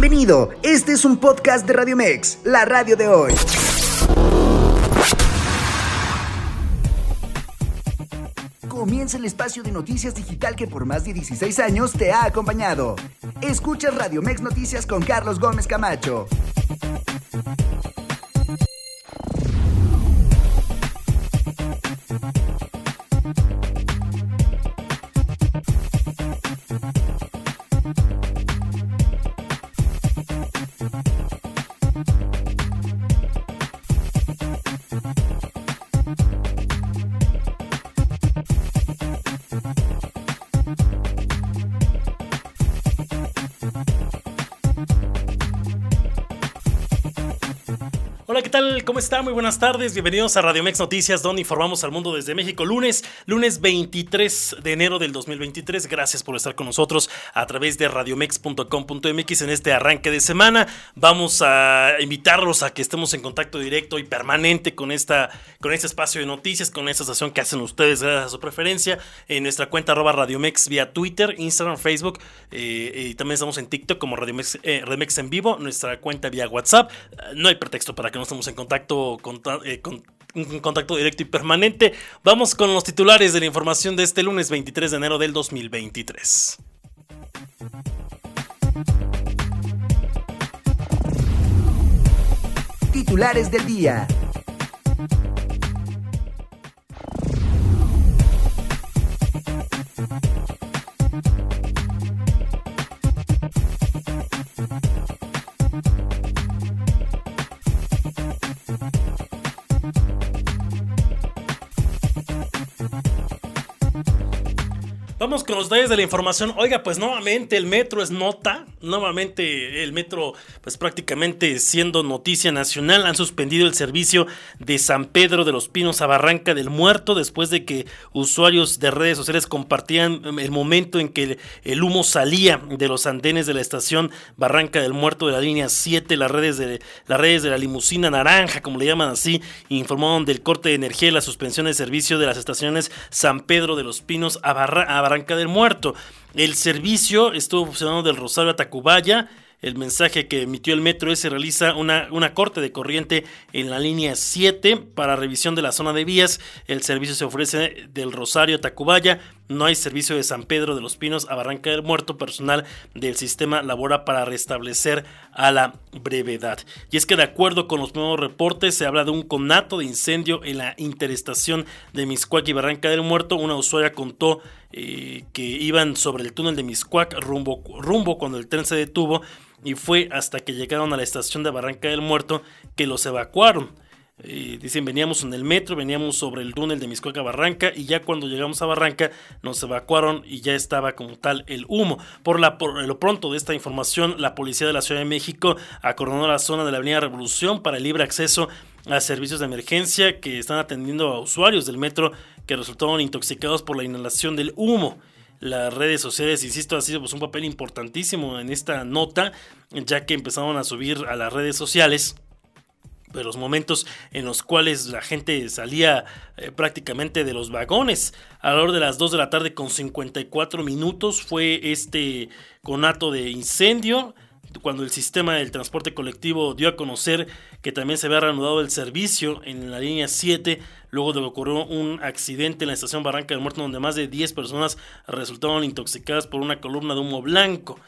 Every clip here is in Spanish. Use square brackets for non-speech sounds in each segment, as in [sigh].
Bienvenido, este es un podcast de Radio Mex, la radio de hoy. Comienza el espacio de noticias digital que por más de 16 años te ha acompañado. Escucha Radio Mex Noticias con Carlos Gómez Camacho. ¿Cómo está? Muy buenas tardes. Bienvenidos a Radio Mex Noticias, donde informamos al mundo desde México. Lunes, lunes 23 de enero del 2023. Gracias por estar con nosotros a través de radiomex.com.mx en este arranque de semana. Vamos a invitarlos a que estemos en contacto directo y permanente con, esta, con este espacio de noticias, con esta estación que hacen ustedes gracias a su preferencia. En nuestra cuenta arroba Radiomex vía Twitter, Instagram, Facebook eh, y también estamos en TikTok como Radiomex, eh, Radiomex en vivo. Nuestra cuenta vía WhatsApp. No hay pretexto para que no estamos en contacto eh, contacto directo y permanente. Vamos con los titulares de la información de este lunes 23 de enero del 2023. Titulares del día. Vamos con los detalles de la información. Oiga, pues nuevamente el metro es nota. Nuevamente el metro, pues prácticamente siendo noticia nacional, han suspendido el servicio de San Pedro de los Pinos a Barranca del Muerto después de que usuarios de redes sociales compartían el momento en que el humo salía de los andenes de la estación Barranca del Muerto de la línea 7, las redes de, las redes de la limusina naranja, como le llaman así, informaron del corte de energía y la suspensión de servicio de las estaciones San Pedro de los Pinos a, Barra, a Barranca del Muerto. El servicio estuvo funcionando del Rosario a Tacubaya. El mensaje que emitió el metro es se realiza una, una, corte de corriente en la línea 7 para revisión de la zona de vías. El servicio se ofrece del Rosario a Tacubaya. No hay servicio de San Pedro de los Pinos a Barranca del Muerto. Personal del sistema labora para restablecer a la brevedad. Y es que de acuerdo con los nuevos reportes se habla de un conato de incendio en la interestación de Miscuac y Barranca del Muerto. Una usuaria contó eh, que iban sobre el túnel de Miscuac rumbo, rumbo cuando el tren se detuvo y fue hasta que llegaron a la estación de Barranca del Muerto que los evacuaron. Eh, dicen, veníamos en el metro, veníamos sobre el túnel de Miscuac a Barranca y ya cuando llegamos a Barranca nos evacuaron y ya estaba como tal el humo. Por lo pronto de esta información, la policía de la Ciudad de México acordonó la zona de la Avenida Revolución para el libre acceso a servicios de emergencia que están atendiendo a usuarios del metro que resultaron intoxicados por la inhalación del humo las redes sociales, insisto, ha sido pues, un papel importantísimo en esta nota, ya que empezaron a subir a las redes sociales de los momentos en los cuales la gente salía eh, prácticamente de los vagones. A la hora de las 2 de la tarde con 54 minutos fue este conato de incendio cuando el sistema del transporte colectivo dio a conocer que también se había reanudado el servicio en la línea 7, luego de que ocurrió un accidente en la estación Barranca del Muerto donde más de 10 personas resultaron intoxicadas por una columna de humo blanco.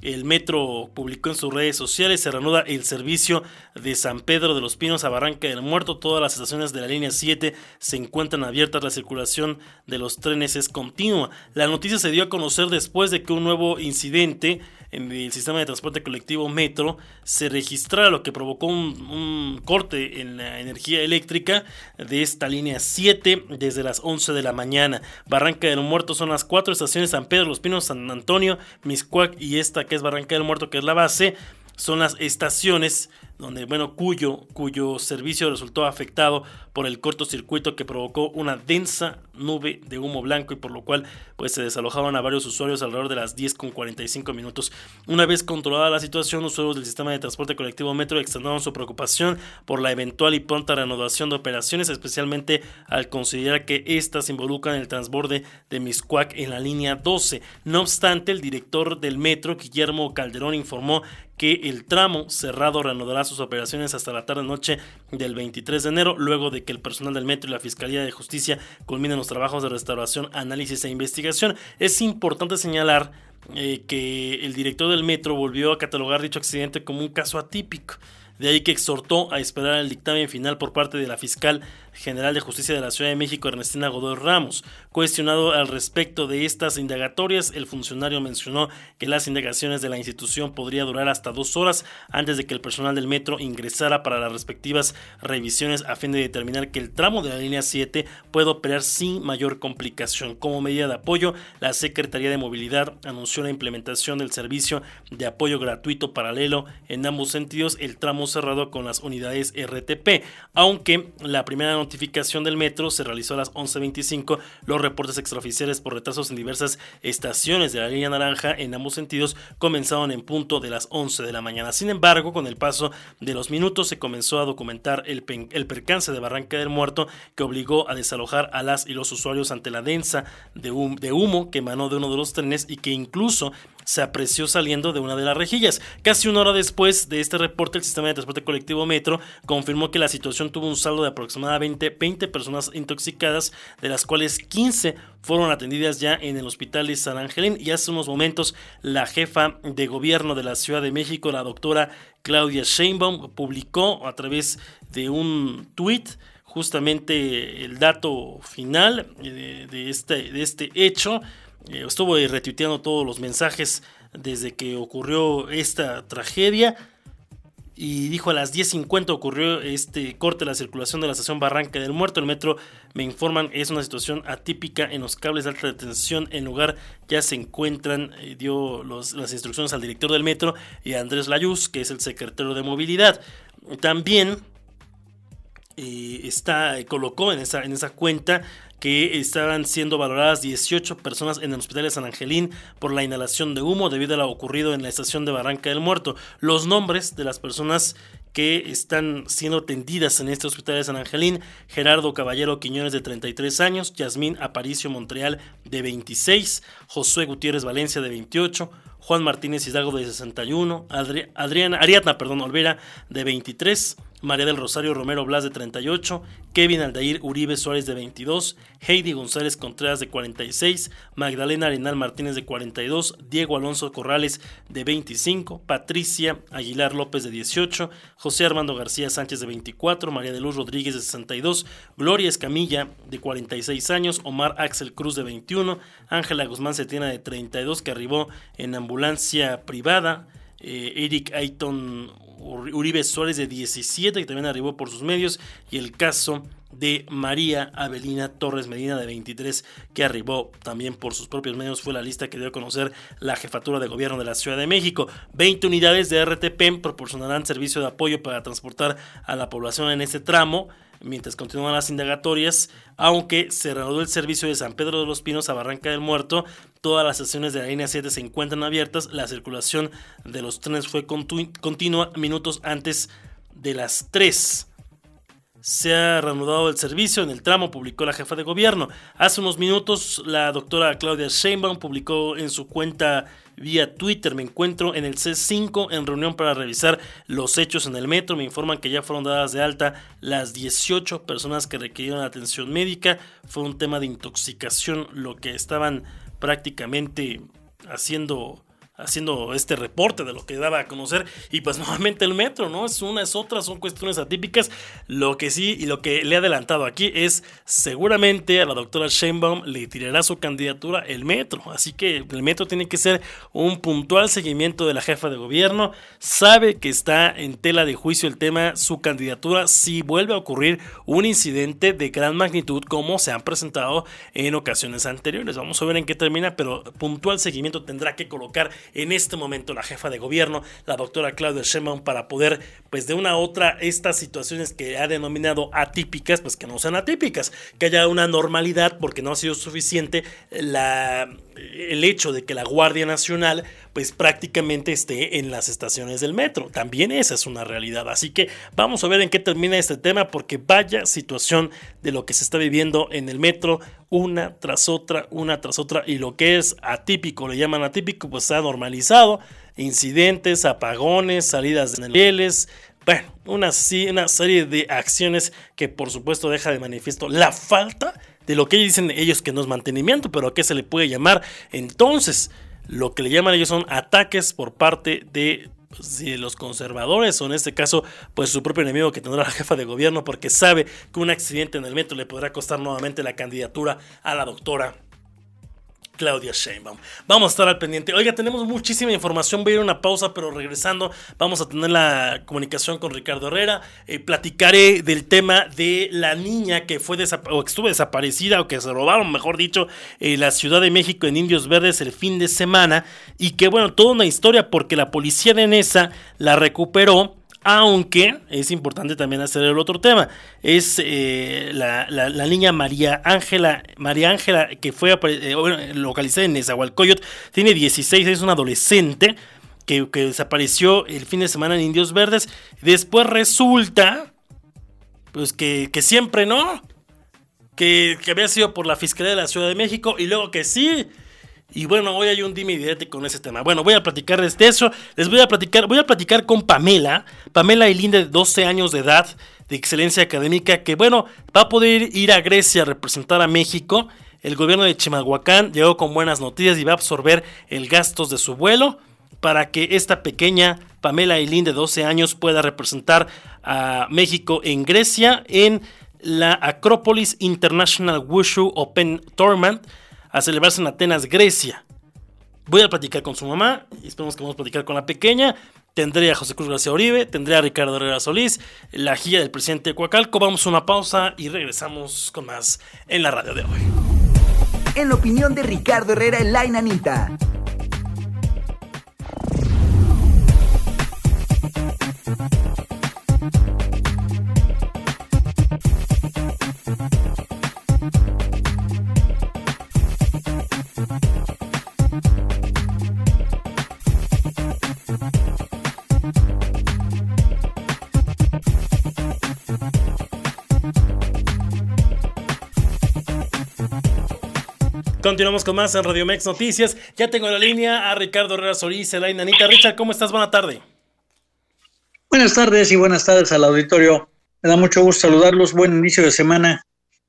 El metro publicó en sus redes sociales, se reanuda el servicio de San Pedro de los Pinos a Barranca del Muerto. Todas las estaciones de la línea 7 se encuentran abiertas, la circulación de los trenes es continua. La noticia se dio a conocer después de que un nuevo incidente en el sistema de transporte colectivo Metro se registrara, lo que provocó un, corte en la energía eléctrica de esta línea 7 desde las 11 de la mañana. Barranca del Muerto son las cuatro estaciones San Pedro, Los Pinos, San Antonio, Miscuac y esta que es Barranca del Muerto, que es la base, son las estaciones donde, bueno, cuyo, cuyo servicio resultó afectado por el cortocircuito que provocó una densa nube de humo blanco y por lo cual pues se desalojaron a varios usuarios alrededor de las 10 con 45 minutos. Una vez controlada la situación, usuarios del sistema de transporte colectivo Metro externaron su preocupación por la eventual y pronta reanudación de operaciones, especialmente al considerar que estas involucran el transborde de Miscuac en la línea 12. No obstante, el director del Metro, Guillermo Calderón, informó que el tramo cerrado reanudará sus operaciones hasta la tarde-noche del 23 de enero, luego de que el personal del Metro y la Fiscalía de Justicia culminen los trabajos de restauración, análisis e investigación. Es importante señalar eh, que el director del Metro volvió a catalogar dicho accidente como un caso atípico. De ahí que exhortó a esperar el dictamen final por parte de la fiscal general de justicia de la Ciudad de México, Ernestina Godoy Ramos. Cuestionado al respecto de estas indagatorias, el funcionario mencionó que las indagaciones de la institución podría durar hasta dos horas antes de que el personal del metro ingresara para las respectivas revisiones a fin de determinar que el tramo de la línea 7 pueda operar sin mayor complicación. Como medida de apoyo, la Secretaría de Movilidad anunció la implementación del servicio de apoyo gratuito paralelo en ambos sentidos, el tramo cerrado con las unidades RTP, aunque la primera notificación del metro se realizó a las 11.25, los reportes extraoficiales por retrasos en diversas estaciones de la línea naranja en ambos sentidos comenzaron en punto de las 11 de la mañana. Sin embargo, con el paso de los minutos se comenzó a documentar el, el percance de Barranca del Muerto que obligó a desalojar a las y los usuarios ante la densa de, de humo que emanó de uno de los trenes y que incluso se apreció saliendo de una de las rejillas. Casi una hora después de este reporte, el sistema de transporte colectivo Metro confirmó que la situación tuvo un saldo de aproximadamente 20 personas intoxicadas, de las cuales 15 fueron atendidas ya en el hospital de San Angelín y hace unos momentos la jefa de gobierno de la Ciudad de México, la doctora Claudia Sheinbaum, publicó a través de un tuit justamente el dato final de, este, de este hecho eh, estuvo retuiteando todos los mensajes desde que ocurrió esta tragedia. Y dijo a las 10.50 ocurrió este corte de la circulación de la estación Barranca del Muerto. El metro, me informan, es una situación atípica en los cables de alta tensión. En lugar ya se encuentran, eh, dio las instrucciones al director del metro y a Andrés Layuz, que es el secretario de movilidad. También eh, está, colocó en esa, en esa cuenta que estaban siendo valoradas 18 personas en el hospital de San Angelín por la inhalación de humo debido a lo ocurrido en la estación de Barranca del Muerto. Los nombres de las personas que están siendo atendidas en este hospital de San Angelín, Gerardo Caballero Quiñones de 33 años, Yasmín Aparicio Montreal de 26, Josué Gutiérrez Valencia de 28, Juan Martínez Hidalgo de 61, Adriana, Ariadna perdón, Olvera de 23, María del Rosario Romero Blas de 38, Kevin Aldair Uribe Suárez de 22, Heidi González Contreras de 46, Magdalena Arenal Martínez de 42, Diego Alonso Corrales de 25, Patricia Aguilar López de 18, José Armando García Sánchez de 24, María de Luz Rodríguez de 62, Gloria Escamilla de 46 años, Omar Axel Cruz de 21, Ángela Guzmán Cetina de 32 que arribó en ambulancia privada, eh, Eric Ayton Uribe Suárez de 17, que también arribó por sus medios, y el caso de María Avelina Torres Medina de 23, que arribó también por sus propios medios, fue la lista que dio a conocer la jefatura de gobierno de la Ciudad de México. 20 unidades de RTP proporcionarán servicio de apoyo para transportar a la población en este tramo mientras continúan las indagatorias, aunque se reanudó el servicio de San Pedro de los Pinos a Barranca del Muerto, todas las estaciones de la línea 7 se encuentran abiertas, la circulación de los trenes fue continua minutos antes de las 3 se ha reanudado el servicio en el tramo, publicó la jefa de gobierno. Hace unos minutos la doctora Claudia Sheinbaum publicó en su cuenta vía Twitter. Me encuentro en el C5 en reunión para revisar los hechos en el metro. Me informan que ya fueron dadas de alta las 18 personas que requirieron atención médica. Fue un tema de intoxicación lo que estaban prácticamente haciendo haciendo este reporte de lo que daba a conocer y pues [laughs] nuevamente el metro, ¿no? Es una, es otra, son cuestiones atípicas. Lo que sí y lo que le he adelantado aquí es seguramente a la doctora Sheinbaum le tirará su candidatura el metro, así que el metro tiene que ser un puntual seguimiento de la jefa de gobierno, sabe que está en tela de juicio el tema su candidatura si vuelve a ocurrir un incidente de gran magnitud como se han presentado en ocasiones anteriores. Vamos a ver en qué termina, pero puntual seguimiento tendrá que colocar en este momento la jefa de gobierno, la doctora Claudia Sheinbaum, para poder, pues de una u otra, estas situaciones que ha denominado atípicas, pues que no sean atípicas, que haya una normalidad porque no ha sido suficiente la, el hecho de que la Guardia Nacional pues prácticamente esté en las estaciones del metro. También esa es una realidad. Así que vamos a ver en qué termina este tema porque vaya situación de lo que se está viviendo en el metro una tras otra, una tras otra y lo que es atípico, le llaman atípico, pues se ha normalizado. Incidentes, apagones, salidas de niveles, bueno, una, una serie de acciones que por supuesto deja de manifiesto la falta de lo que dicen ellos que no es mantenimiento, pero a qué se le puede llamar. Entonces lo que le llaman ellos son ataques por parte de pues, los conservadores o en este caso pues su propio enemigo que tendrá la [laughs] jefa de gobierno porque sabe que un accidente en el metro le podrá costar nuevamente la candidatura a la doctora Claudia Sheinbaum. Vamos a estar al pendiente. Oiga, tenemos muchísima información. Voy a ir a una pausa, pero regresando vamos a tener la comunicación con Ricardo Herrera. Eh, platicaré del tema de la niña que fue o que estuvo desaparecida o que se robaron, mejor dicho, en la Ciudad de México en Indios Verdes el fin de semana. Y que bueno, toda una historia porque la policía de Nesa la recuperó aunque es importante también hacer el otro tema. Es eh, la, niña María Ángela, María Ángela, que fue eh, localizada en Nezahualcóyotl, tiene 16, es una adolescente que, desapareció el fin de semana en Indios Verdes. Después resulta, pues que, siempre no, que, que había sido por la Fiscalía de la Ciudad de México y luego que sí y bueno, hoy hay un dime y con ese tema. Bueno, voy a platicar de eso. Les voy a platicar, voy a platicar con Pamela. Pamela Linda, de 12 años de edad, de excelencia académica, que bueno, va a poder ir a Grecia a representar a México. El gobierno de Chimalhuacán llegó con buenas noticias y va a absorber el gastos de su vuelo para que esta pequeña Pamela Eileen de 12 años pueda representar a México en Grecia en la Acropolis International Wushu Open Tournament a celebrarse en Atenas, Grecia. Voy a platicar con su mamá esperemos que vamos a platicar con la pequeña. Tendré a José Cruz García Oribe, tendré a Ricardo Herrera Solís, la guía del presidente de Coacalco. Vamos a una pausa y regresamos con más en la radio de hoy. En la opinión de Ricardo Herrera en La Continuamos con más en Radio Mex Noticias. Ya tengo la línea a Ricardo Herrera Solís, la Inanita. Richard, ¿cómo estás? Buena tarde. Buenas tardes y buenas tardes al auditorio. Me da mucho gusto saludarlos. Buen inicio de semana.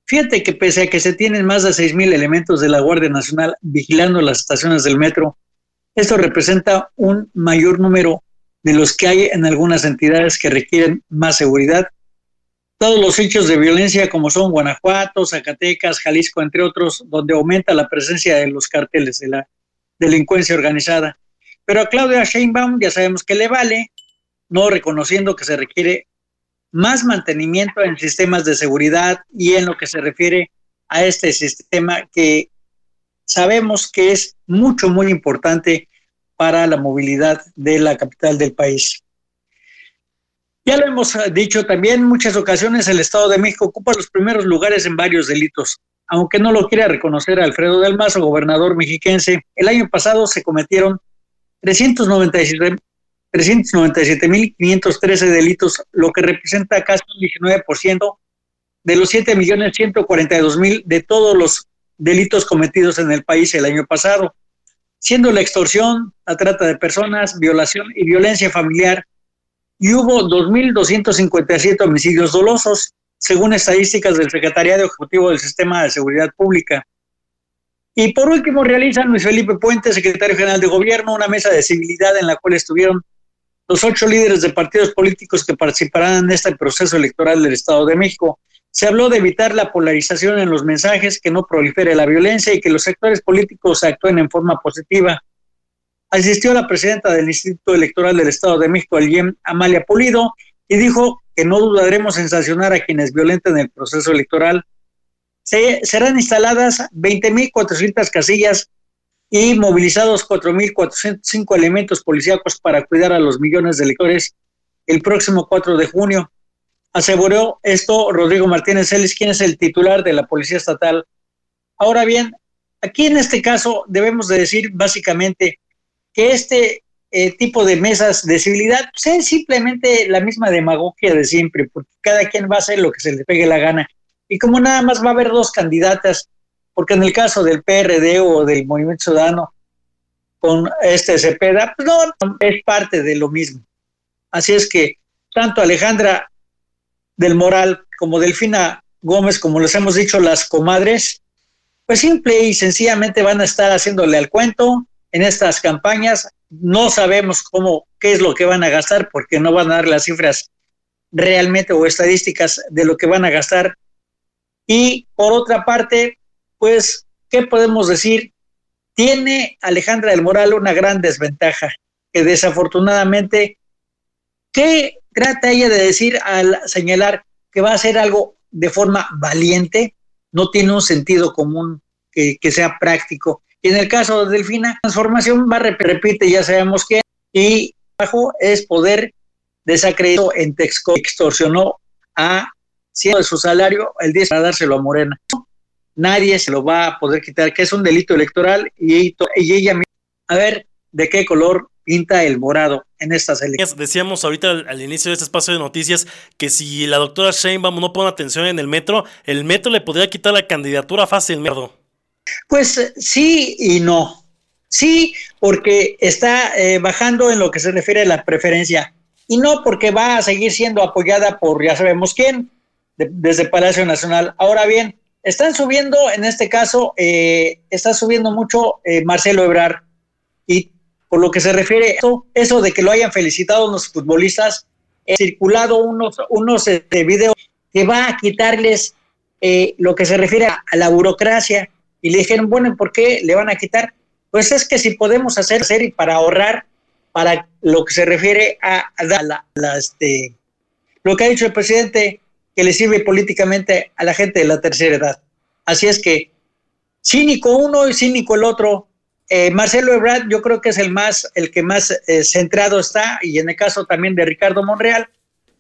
Fíjate que pese a que se tienen más de 6.000 elementos de la Guardia Nacional vigilando las estaciones del metro, esto representa un mayor número de los que hay en algunas entidades que requieren más seguridad todos los hechos de violencia como son Guanajuato, Zacatecas, Jalisco, entre otros, donde aumenta la presencia de los carteles de la delincuencia organizada. Pero a Claudia Sheinbaum ya sabemos que le vale, no reconociendo que se requiere más mantenimiento en sistemas de seguridad y en lo que se refiere a este sistema que sabemos que es mucho, muy importante para la movilidad de la capital del país. Ya lo hemos eh, dicho también, en muchas ocasiones el Estado de México ocupa los primeros lugares en varios delitos. Aunque no lo quiera reconocer Alfredo del Mazo, gobernador mexiquense, el año pasado se cometieron 397.513 delitos, lo que representa casi un 19% de los 7.142.000 de todos los delitos cometidos en el país el año pasado, siendo la extorsión, la trata de personas, violación y violencia familiar y hubo 2.257 homicidios dolosos, según estadísticas del Secretariado Ejecutivo del Sistema de Seguridad Pública. Y por último, realiza Luis Felipe Puente, secretario general de Gobierno, una mesa de civilidad en la cual estuvieron los ocho líderes de partidos políticos que participarán en este proceso electoral del Estado de México. Se habló de evitar la polarización en los mensajes, que no prolifere la violencia y que los sectores políticos actúen en forma positiva asistió la presidenta del Instituto Electoral del Estado de México, el IEM, Amalia Pulido, y dijo que no dudaremos en sancionar a quienes violenten el proceso electoral. Se, serán instaladas 20.400 casillas y movilizados 4.405 elementos policíacos para cuidar a los millones de electores el próximo 4 de junio. Aseguró esto Rodrigo Martínez Ellis, quien es el titular de la Policía Estatal. Ahora bien, aquí en este caso debemos de decir básicamente que este eh, tipo de mesas de civilidad es simplemente la misma demagogia de siempre, porque cada quien va a hacer lo que se le pegue la gana. Y como nada más va a haber dos candidatas, porque en el caso del PRD o del Movimiento Ciudadano con este Cepeda, pues no, es parte de lo mismo. Así es que tanto Alejandra del Moral como Delfina Gómez, como les hemos dicho, las comadres, pues simple y sencillamente van a estar haciéndole al cuento en estas campañas. No sabemos cómo, qué es lo que van a gastar, porque no van a dar las cifras realmente o estadísticas de lo que van a gastar. Y por otra parte, pues, ¿qué podemos decir? Tiene Alejandra del Moral una gran desventaja, que desafortunadamente, ¿qué trata ella de decir al señalar que va a hacer algo de forma valiente? No tiene un sentido común que, sea práctico. Y en el caso de Delfina, transformación va, repite, ya sabemos que, y bajo es poder desacreditó en Texco, extorsionó a ciento de su salario el 10 para dárselo a Morena nadie se lo va a poder quitar, que es un delito electoral y, y ella a ver de qué color pinta el morado en estas elecciones. Decíamos ahorita al, inicio de este espacio de noticias que si la doctora Sheinbaum no pone atención en el metro, el metro le podría quitar la candidatura fácilmente. Pues sí y no. Sí, porque está eh, bajando en lo que se refiere a la preferencia y no porque va a seguir siendo apoyada por ya sabemos quién, desde Palacio Nacional. Ahora bien, están subiendo, en este caso, eh, está subiendo mucho eh, Marcelo Ebrar. Y por lo que se refiere a eso, eso de que lo hayan felicitado los futbolistas, he circulado unos, unos este, videos que va a quitarles eh, lo que se refiere a, la burocracia. Y le dijeron, bueno, ¿por qué le van a quitar? Pues es que si podemos hacer, para ahorrar, para lo que se refiere a, la, este, lo que ha dicho el presidente, que le sirve políticamente a la gente de la tercera edad. Así es que cínico uno y cínico el otro. Eh, Marcelo Ebrard yo creo que es el más, el que más eh, centrado está, y en el caso también de Ricardo Monreal,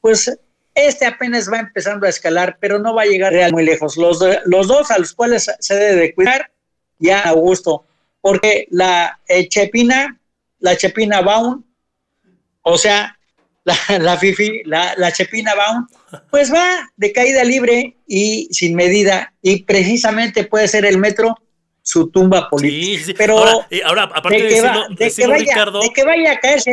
pues este apenas va empezando a escalar, pero no va a llegar muy lejos. Los, los dos a los cuales se debe de cuidar, ya a gusto, porque la eh, Chepina, la Chepina Baum, o sea, la, Fifi, la, la Chepina Baum, pues va de caída libre y sin medida, y precisamente puede ser el metro su tumba política. Sí, Pero ahora, aparte de, que, vaya, de que vaya a caerse,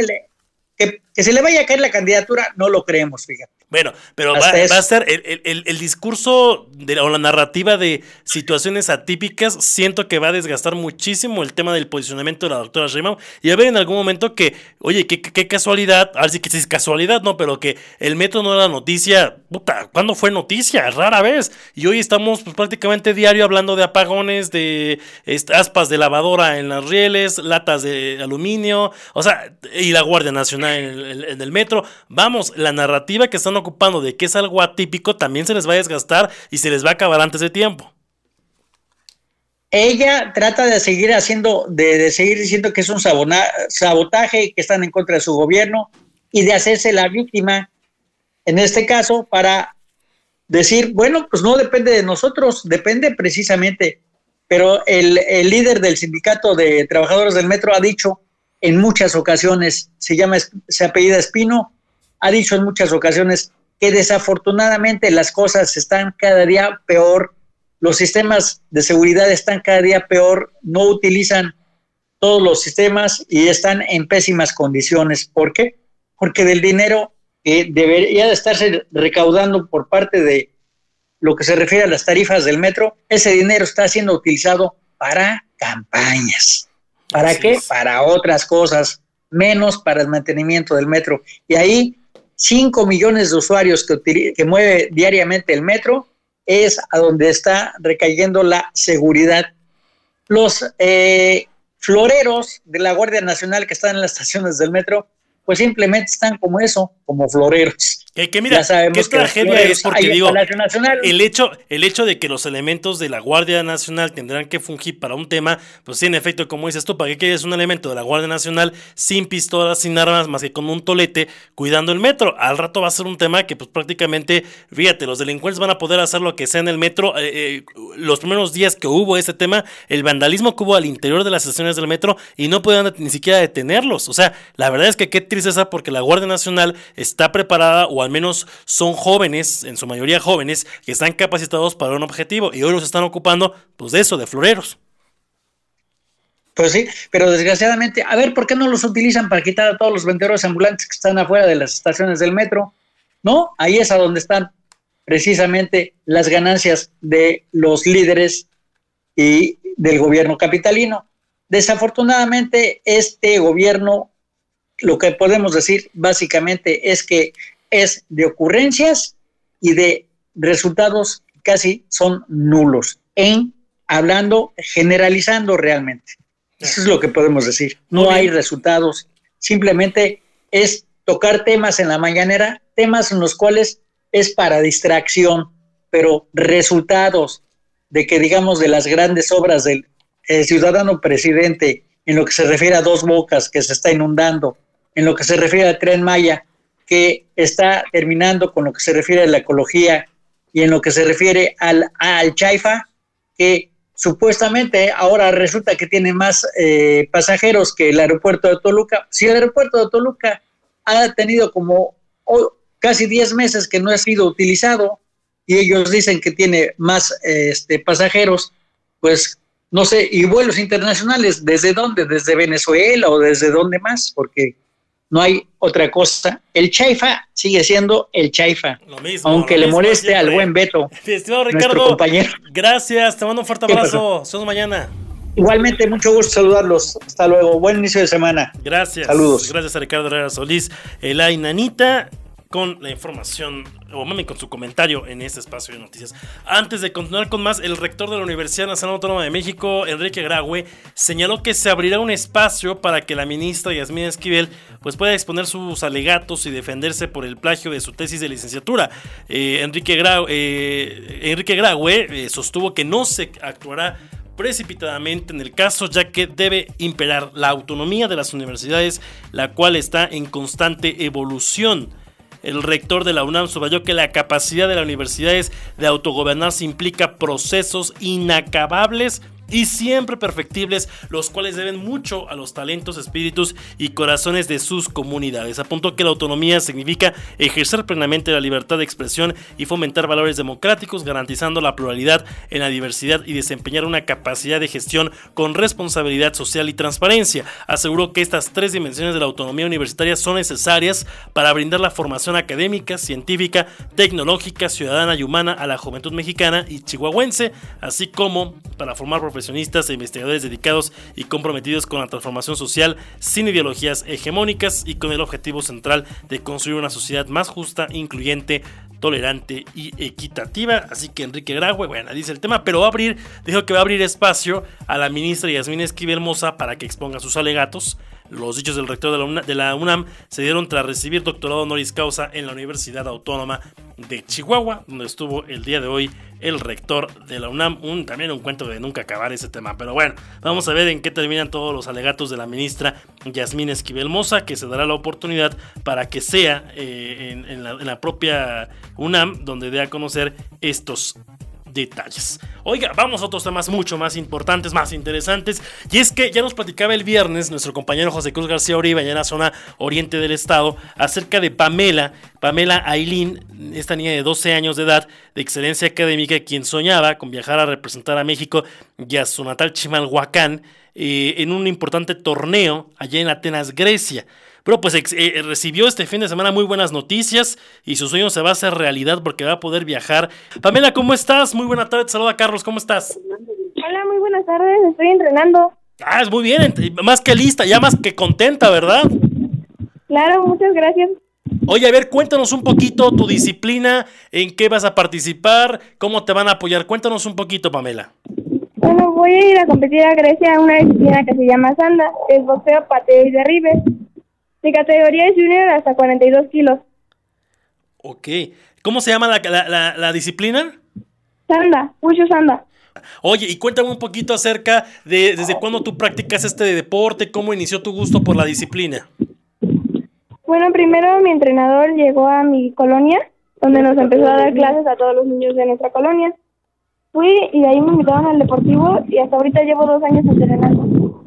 que, que se le vaya a caer la candidatura, no lo creemos, fíjate. Bueno, pero va, a ser el, discurso de, o la narrativa de situaciones atípicas. Siento que va a desgastar muchísimo el tema del posicionamiento de la doctora Sheinbaum. Y a ver en algún momento que, oye, qué, qué, casualidad, a ver si es casualidad, ¿no? Pero que el metro no era noticia. Puta, ¿cuándo fue noticia? Rara vez. Y hoy estamos pues, prácticamente diario hablando de apagones, de aspas de lavadora en las rieles, latas de aluminio, o sea, y la Guardia Nacional en el, en el metro. Vamos, la narrativa que están ocupando de que es algo atípico, también se les va a desgastar y se les va a acabar antes de tiempo. Ella trata de seguir haciendo, de, seguir diciendo que es un sabotaje, que están en contra de su gobierno y de hacerse la víctima, en este caso, para decir, bueno, pues no depende de nosotros, depende precisamente. Pero el líder del sindicato de trabajadores del metro ha dicho en muchas ocasiones, se llama, se apellida Espino, ha dicho en muchas ocasiones que desafortunadamente las cosas están cada día peor, los sistemas de seguridad están cada día peor, no utilizan todos los sistemas y están en pésimas condiciones. ¿Por qué? Porque del dinero que debería de estarse recaudando por parte de lo que se refiere a las tarifas del metro, ese dinero está siendo utilizado para campañas. ¿Para qué? Para otras cosas, menos para el mantenimiento del metro. Y ahí 5 millones de usuarios que, mueve diariamente el metro, es a donde está recayendo la seguridad. Los eh, floreros de la Guardia Nacional que están en las estaciones del metro, pues simplemente están como eso, como floreros. Que, mira, qué tragedia es porque digo, el hecho, el hecho de que los elementos de la Guardia Nacional tendrán que fungir para un tema, pues sí, en efecto, como dices tú, ¿para qué quieres un elemento de la Guardia Nacional sin pistolas, sin armas, más que con un tolete cuidando el metro? Al rato va a ser un tema que pues prácticamente, fíjate, los delincuentes van a poder hacer lo que sea en el metro. Eh, eh, los primeros días que hubo ese tema, el vandalismo que hubo al interior de las estaciones del metro y no pueden ni siquiera detenerlos. O sea, la verdad es que qué tristeza porque la Guardia Nacional está preparada o al menos son jóvenes, en su mayoría jóvenes, que están capacitados para un objetivo y hoy los están ocupando, pues de eso, de floreros. Pues sí, pero desgraciadamente, a ver, ¿por qué no los utilizan para quitar a todos los vendedores ambulantes que están afuera de las estaciones del metro? ¿No? Ahí es a donde están precisamente las ganancias de los líderes y del gobierno capitalino. Desafortunadamente, este gobierno, lo que podemos decir básicamente es que es de ocurrencias y de resultados casi son nulos, en hablando, generalizando realmente. Eso es lo que podemos decir. No hay resultados. Simplemente es tocar temas en la mañanera, temas en los cuales es para distracción, pero resultados de que digamos de las grandes obras del ciudadano presidente en lo que se refiere a dos bocas que se está inundando, en lo que se refiere al tren Maya, que está terminando con lo que se refiere a la ecología y en lo que se refiere al, al Chaifa, que supuestamente ahora resulta que tiene más eh, pasajeros que el aeropuerto de Toluca. Si el aeropuerto de Toluca ha tenido como casi 10 meses que no ha sido utilizado y ellos dicen que tiene más este, pasajeros, pues no sé, y vuelos internacionales, ¿desde dónde? ¿Desde Venezuela o desde dónde más? Porque no hay otra cosa. El Chaifa sigue siendo el Chaifa. Lo mismo, aunque le moleste al buen Beto. [laughs] Estimado Ricardo, compañero. gracias, te mando un fuerte abrazo. Nos mañana. Igualmente, mucho gusto saludarlos. Hasta luego. Buen inicio de semana. Gracias. Saludos. Gracias a Ricardo Herrera Solís, el Ainanita con la información, o mami con su comentario en este espacio de noticias. Antes de continuar con más, el rector de la Universidad Nacional Autónoma de México, Enrique Graue, señaló que se abrirá un espacio para que la ministra Yasmín Esquivel pues, pueda exponer sus alegatos y defenderse por el plagio de su tesis de licenciatura. Eh, Enrique, Graue, eh, Enrique Graue eh, sostuvo que no se actuará precipitadamente en el caso, ya que debe imperar la autonomía de las universidades, la cual está en constante evolución. El rector de la UNAM subrayó que la capacidad de la universidad es de autogobernarse implica procesos inacabables y siempre perfectibles, los cuales deben mucho a los talentos, espíritus y corazones de sus comunidades. Apuntó que la autonomía significa ejercer plenamente la libertad de expresión y fomentar valores democráticos, garantizando la pluralidad en la diversidad y desempeñar una capacidad de gestión con responsabilidad social y transparencia. Aseguró que estas tres dimensiones de la autonomía universitaria son necesarias para brindar la formación académica, científica, tecnológica, ciudadana y humana a la juventud mexicana y chihuahuense, así como para formar profesionistas e investigadores dedicados y comprometidos con la transformación social sin ideologías hegemónicas y con el objetivo central de construir una sociedad más justa, incluyente, tolerante y equitativa. Así que Enrique Graue, bueno, dice el tema, pero va a abrir, dijo que va a abrir espacio a la ministra Yasmín Esquivel Moza para que exponga sus alegatos los dichos del rector de la, UNAM, se dieron tras recibir doctorado honoris causa en la Universidad Autónoma de Chihuahua, donde estuvo el día de hoy el rector de la UNAM. Un, también un cuento de nunca acabar ese tema. Pero bueno, vamos a ver en qué terminan todos los alegatos de la ministra Yasmín Esquivel Moza, que se dará la oportunidad para que sea eh, en, la, en la propia UNAM donde dé a conocer estos detalles. Oiga, vamos a otros temas mucho más importantes, más interesantes. Y es que ya nos platicaba el viernes nuestro compañero José Cruz García Oriba, allá en la zona oriente del estado, acerca de Pamela, Pamela Ailín, esta niña de 12 años de edad, de excelencia académica, quien soñaba con viajar a representar a México y a su natal Chimalhuacán eh, en un importante torneo allá en Atenas, Grecia. Pero pues eh, recibió este fin de semana muy buenas noticias y su sueño se va a hacer realidad porque va a poder viajar. Pamela, ¿cómo estás? Muy buena tarde, saluda Carlos, ¿cómo estás? Hola, muy buenas tardes, estoy entrenando. Ah, es muy bien, más que lista, ya más que contenta, ¿verdad? Claro, muchas gracias. Oye, a ver, cuéntanos un poquito tu disciplina, en qué vas a participar, cómo te van a apoyar. Cuéntanos un poquito, Pamela. Bueno, voy a ir a competir a Grecia en una disciplina que se llama Sanda, que es boxeo, pateo y derribe. De categoría junior hasta 42 kilos. Ok. ¿Cómo se llama la, la, la, la disciplina? Sanda, Wushu Sanda. Oye, y cuéntame un poquito acerca de desde cuándo tú practicas este deporte, cómo inició tu gusto por la disciplina. Bueno, primero mi entrenador llegó a mi colonia, donde nos empezó a dar clases a todos los niños de nuestra colonia. Fui y de ahí me invitaron al deportivo y hasta ahorita llevo dos años entrenando.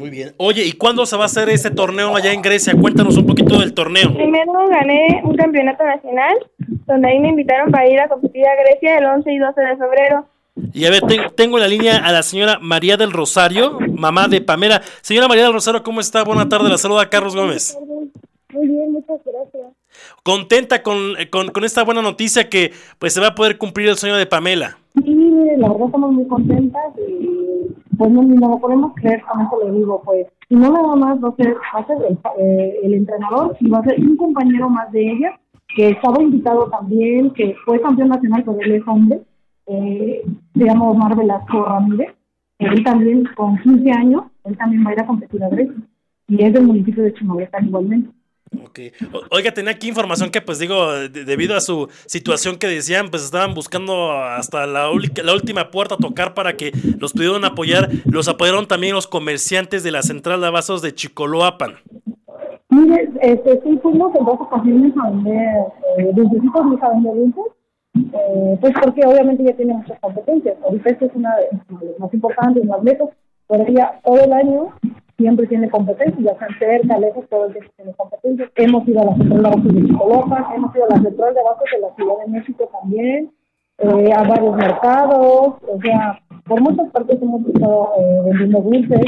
Muy bien. Oye, ¿y cuándo se va a hacer ese torneo allá en Grecia? Cuéntanos un poquito del torneo. Primero gané un campeonato nacional, donde ahí me invitaron para ir a competir a Grecia el 11 y 12 de febrero. Y a ver, ten- tengo en la línea a la señora María del Rosario, mamá de Pamela. Señora María del Rosario, ¿cómo está? Buena tarde, la saluda Carlos Gómez. Muy bien, muchas gracias. Contenta con, con, con esta buena noticia que pues se va a poder cumplir el sueño de Pamela. Sí, la verdad estamos muy contentas y pues no, no lo podemos creer, con eso le digo, pues, y no nada más va a ser, va a ser el, eh, el entrenador y va a ser un compañero más de ella, que estaba invitado también, que fue campeón nacional, pero él es hombre, eh, se llama Omar Velasco Ramírez, él también con 15 años, él también va a ir a competir a Grecia, y es del municipio de Chimaleta igualmente. Ok. Oiga, tenía aquí información que, pues digo, de- debido a su situación que decían, pues estaban buscando hasta la, la última puerta a tocar para que los pudieran apoyar. Los apoyaron también los comerciantes de la central de abastos de Chicoloapan. Mire, este, sí fuimos en dos ocasiones a vender eh, dulcecitos, mis dulces, eh, pues porque obviamente ya tiene muchas competencias. Ahorita esta es una de las más importantes, más lejos, pero ella todo el año siempre tiene competencias, ya sean cerca, lejos, todo el tiempo tiene competencias. Hemos ido a la central de Chicolopan, hemos ido a la central de abastos de la Ciudad de México también, eh, a varios mercados, o sea, por muchas partes hemos estado eh, vendiendo dulces.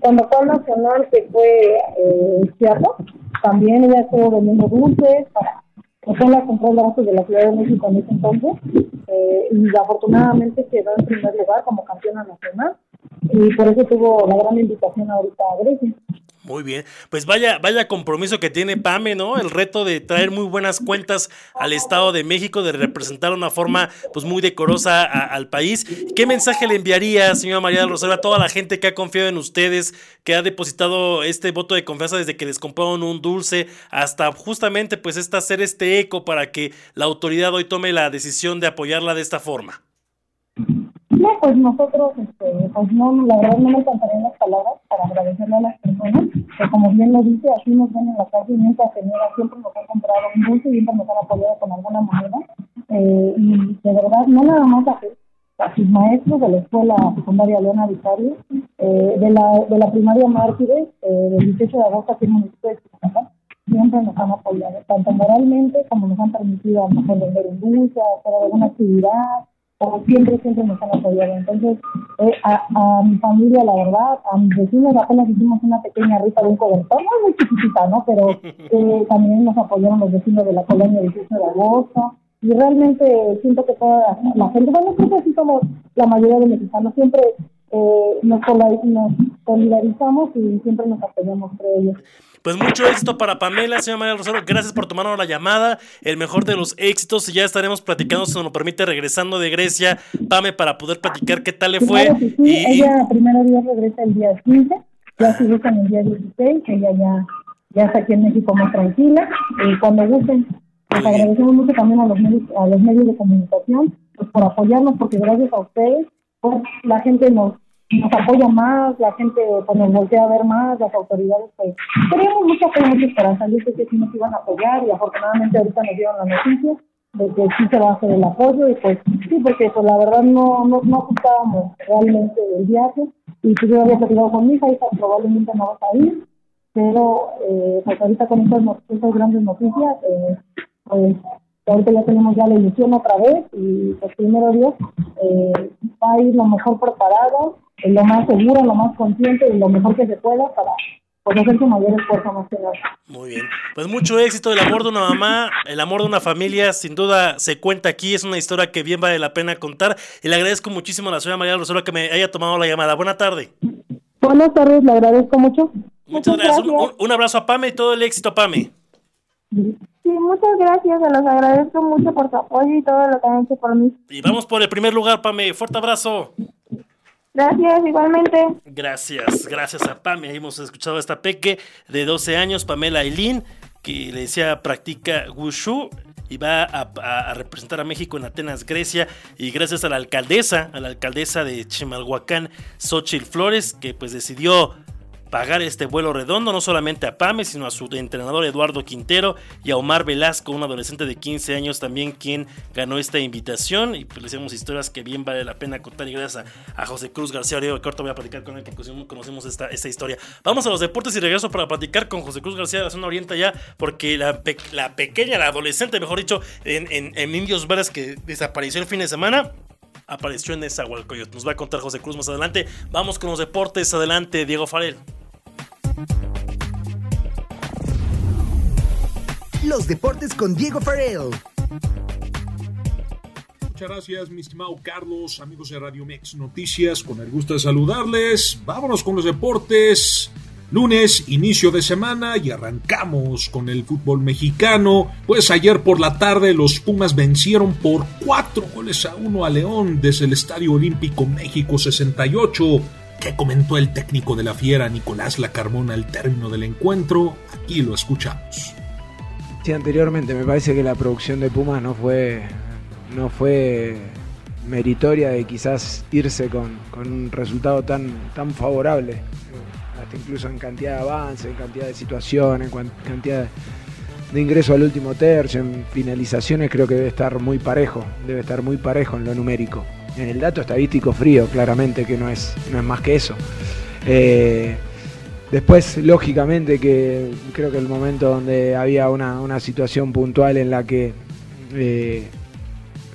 Cuando fue al Nacional, que fue eh, también ella estuvo vendiendo dulces para que fue la central de abastos de la Ciudad de México en ese entonces, eh, y afortunadamente quedó en primer lugar como campeona nacional, y por eso tuvo la gran invitación ahorita a Grecia. Muy bien. Pues vaya, vaya compromiso que tiene Pame, ¿no? El reto de traer muy buenas cuentas al Estado de México, de representar de una forma pues muy decorosa al país. ¿Qué mensaje le enviaría, señora María del Rosario, a toda la gente que ha confiado en ustedes, que ha depositado este voto de confianza desde que les compraron un dulce, hasta justamente pues esta, hacer este eco para que la autoridad hoy tome la decisión de apoyarla de esta forma? No, pues nosotros, este, pues no, la verdad no me encantarían las palabras para agradecerle a las personas, que como bien lo dice, aquí nos ven en la calle, nunca señora, siempre nos han comprado un dulce y siempre nos han apoyado con alguna moneda, eh, y de verdad, no nada más a, a sus maestros de la escuela secundaria Leona Vicario, eh, de, la, de la primaria Mártires, eh, del 18 de agosto aquí en siempre nos han apoyado, tanto moralmente como nos han permitido a lo mejor vender un dulce, hacer alguna actividad, o siempre, siempre nos han apoyado. Entonces, eh, a, a mi familia, la verdad, a mis vecinos apenas hicimos una pequeña rifa de un cobertor, no muy chiquitita, ¿no? Pero [laughs] eh, también nos apoyaron los vecinos de la colonia 18 de agosto. Y realmente siento que toda la gente, bueno, creo que sí somos la mayoría de mexicanos, siempre eh, nos solidarizamos y siempre nos apoyamos entre ellos. Pues mucho éxito para Pamela, señora María Rosario. Gracias por tomarnos la llamada. El mejor de los éxitos. Y ya estaremos platicando, si nos lo permite, regresando de Grecia, Pame, para poder platicar qué tal le fue. Claro sí, Y, ella primero Dios regresa el día 15, ya si gustan el día 16, ella ya, ya está aquí en México más tranquila, y cuando gusten, les agradecemos mucho también a los medios, a los medios de comunicación pues, por apoyarnos, porque gracias a ustedes, pues la gente nos, nos apoya más, la gente pues, nos voltea a ver más, las autoridades, pues teníamos mucha fe, mucha esperanza, yo que sí nos iban a apoyar y afortunadamente ahorita nos dieron la noticia de que sí se va a hacer el apoyo y pues sí, porque pues la verdad no, no, no ajustábamos realmente el viaje y pues yo había platicado con mi hija, probablemente no vas a ir, pero eh, pues ahorita con estas, grandes noticias, eh, pues ahorita ya tenemos ya la ilusión otra vez y pues primero Dios eh, va a ir lo mejor preparada, eh, lo más segura, lo más consciente y lo mejor que se pueda para pues hacer su mayor esfuerzo más que nada. Muy bien. Pues mucho éxito. El amor de una mamá, el amor de una familia, sin duda se cuenta aquí. Es una historia que bien vale la pena contar. Y le agradezco muchísimo a la señora María Rosario que me haya tomado la llamada. Buena tarde. Buenas tardes, le agradezco mucho. Muchas gracias. Un, un- un abrazo a Pame y todo el éxito, Pame. Sí, muchas gracias, se los agradezco mucho por su apoyo y todo lo que han hecho por mí. Y vamos por el primer lugar, Pame. Fuerte abrazo. Gracias, igualmente. Gracias, gracias a. Ahí hemos escuchado a esta peque de 12 años, Pamela Ailín, que le decía practica Wushu y va a, representar a México en Atenas, Grecia. Y gracias a la alcaldesa, a la alcaldesa de Chimalhuacán, Xochitl Flores, que pues decidió pagar este vuelo redondo no solamente a Pame, sino a su entrenador Eduardo Quintero y a Omar Velasco, un adolescente de 15 años también quien ganó esta invitación y pues le hacemos historias que bien vale la pena contar y gracias a, José Cruz García Oriego, que ahorita voy a platicar con él que conocemos esta, esta historia. Vamos a los deportes y regreso para platicar con José Cruz García de la zona oriente ya, porque la, la pequeña, la adolescente, mejor dicho, en, en, Indios Verdes que desapareció el fin de semana, apareció en esa. Nos va a contar José Cruz más adelante. Vamos con los deportes. Adelante, Diego Farel. Los deportes con Diego Farrell. Muchas gracias, mi estimado Carlos, amigos de Radio Mex Noticias, con el gusto de saludarles. Vámonos con los deportes. Lunes, inicio de semana y arrancamos con el fútbol mexicano. Pues ayer por la tarde los Pumas vencieron por cuatro goles a uno a León desde el Estadio Olímpico México 68. ¿Qué comentó el técnico de la Fiera, Nicolás Lacarmona, al término del encuentro? Aquí lo escuchamos. Sí, anteriormente me parece que la producción de Pumas no fue, no fue meritoria de quizás irse con, un resultado tan, tan favorable, hasta incluso en cantidad de avance, en cantidad de situaciones, en cantidad de, ingreso al último tercio, en finalizaciones creo que debe estar muy parejo, debe estar muy parejo en lo numérico en el dato estadístico frío, claramente que no es, no es más que eso. Eh, después, lógicamente, que creo que el momento donde había una, situación puntual en la que eh,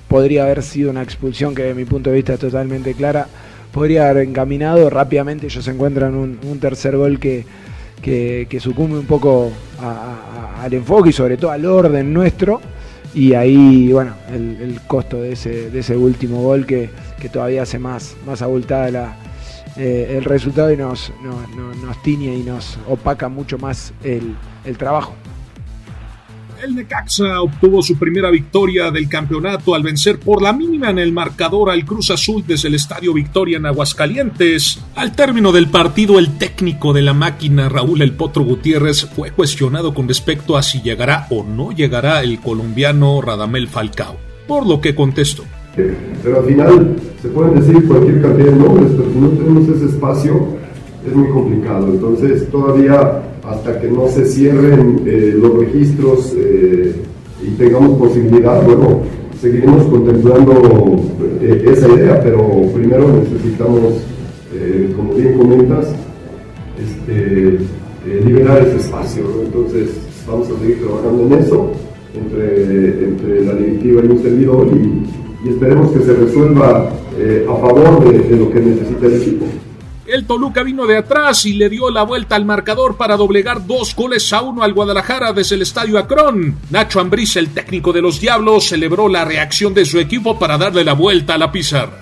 podría haber sido una expulsión que de mi punto de vista es totalmente clara, podría haber encaminado rápidamente, ellos encuentran un, un tercer gol que, que, sucumbe un poco al enfoque y sobre todo al orden nuestro y ahí, bueno, el, costo de ese, de ese último gol que, todavía hace más, más abultada la, eh, el resultado y nos, nos, tiñe y nos opaca mucho más el, el trabajo. El Necaxa obtuvo su primera victoria del campeonato al vencer por la mínima en el marcador al Cruz Azul desde el Estadio Victoria en Aguascalientes. Al término del partido, el técnico de la máquina, Raúl El Potro Gutiérrez, fue cuestionado con respecto a si llegará o no llegará el colombiano Radamel Falcao, por lo que contestó. Pero al final se pueden decir cualquier cantidad de nombres, pero si no tenemos ese espacio es muy complicado. Entonces todavía hasta que no se cierren eh, los registros eh, y tengamos posibilidad, bueno, seguiremos contemplando eh, esa idea, pero primero necesitamos, como bien comentas, este, liberar ese espacio. Entonces vamos a seguir trabajando en eso entre, entre la directiva y un servidor y, esperemos que se resuelva a favor de lo que necesita el equipo. El Toluca vino de atrás y le dio la vuelta al marcador para doblegar dos goles a uno al Guadalajara desde el Estadio Acron. Nacho Ambriz, el técnico de los Diablos, celebró la reacción de su equipo para darle la vuelta a la pizarra.